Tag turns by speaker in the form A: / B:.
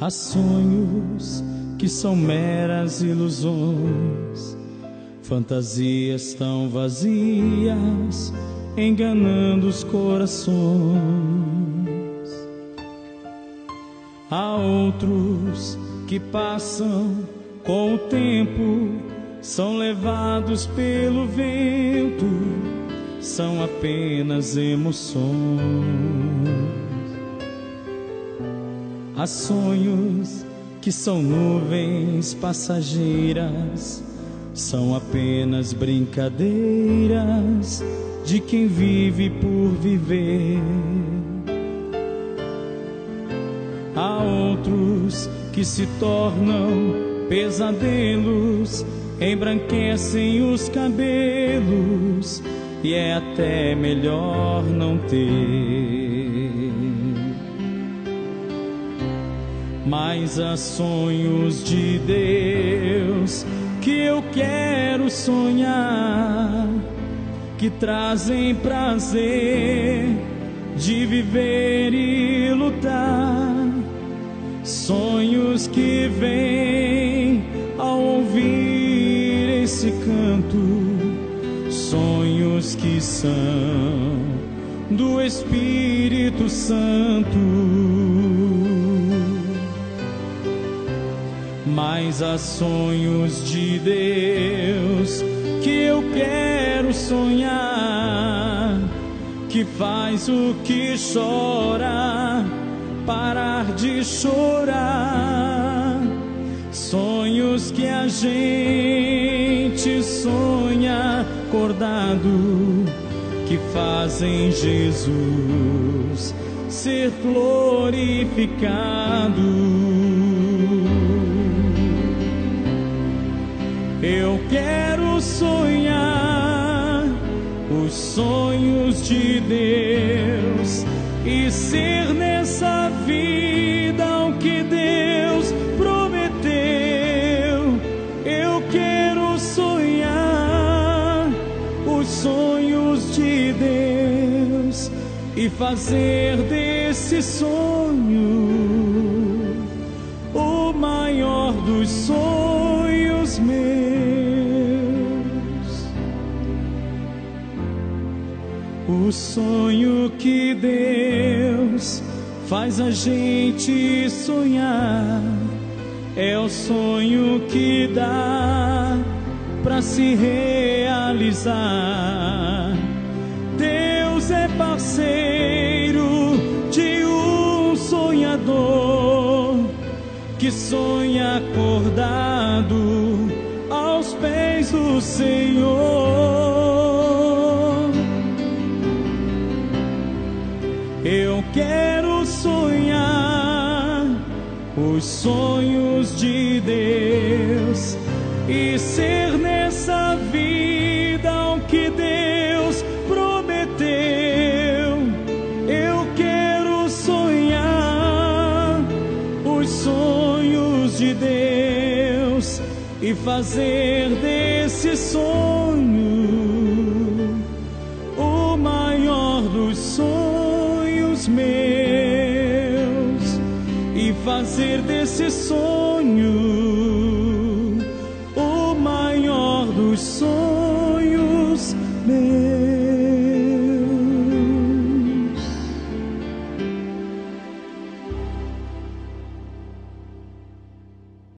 A: Há sonhos que são meras ilusões, fantasias tão vazias, enganando os corações. Há outros que passam com o tempo, são levados pelo vento, são apenas emoções. Há sonhos que são nuvens passageiras, são apenas brincadeiras de quem vive por viver. Há outros que se tornam pesadelos, embranquecem os cabelos e é até melhor não ter. Mas há sonhos de Deus que eu quero sonhar, que trazem prazer de viver e lutar. Sonhos que vêm ao ouvir esse canto, sonhos que são do Espírito Santo. Mas há sonhos de Deus que eu quero sonhar, que faz o que chora parar de chorar. Sonhos que a gente sonha acordado, que fazem Jesus ser glorificado. Eu quero sonhar os sonhos de Deus e ser nessa vida o que Deus prometeu. Eu quero sonhar os sonhos de Deus e fazer desse sonho o maior dos sonhos O sonho que Deus faz a gente sonhar é o sonho que dá para se realizar. Deus é parceiro de um sonhador que sonha acordado aos pés do Senhor. Os sonhos de Deus e ser nessa vida o que Deus prometeu. Eu quero sonhar os sonhos de Deus e fazer desse sonho o maior dos sonhos fazer desse sonho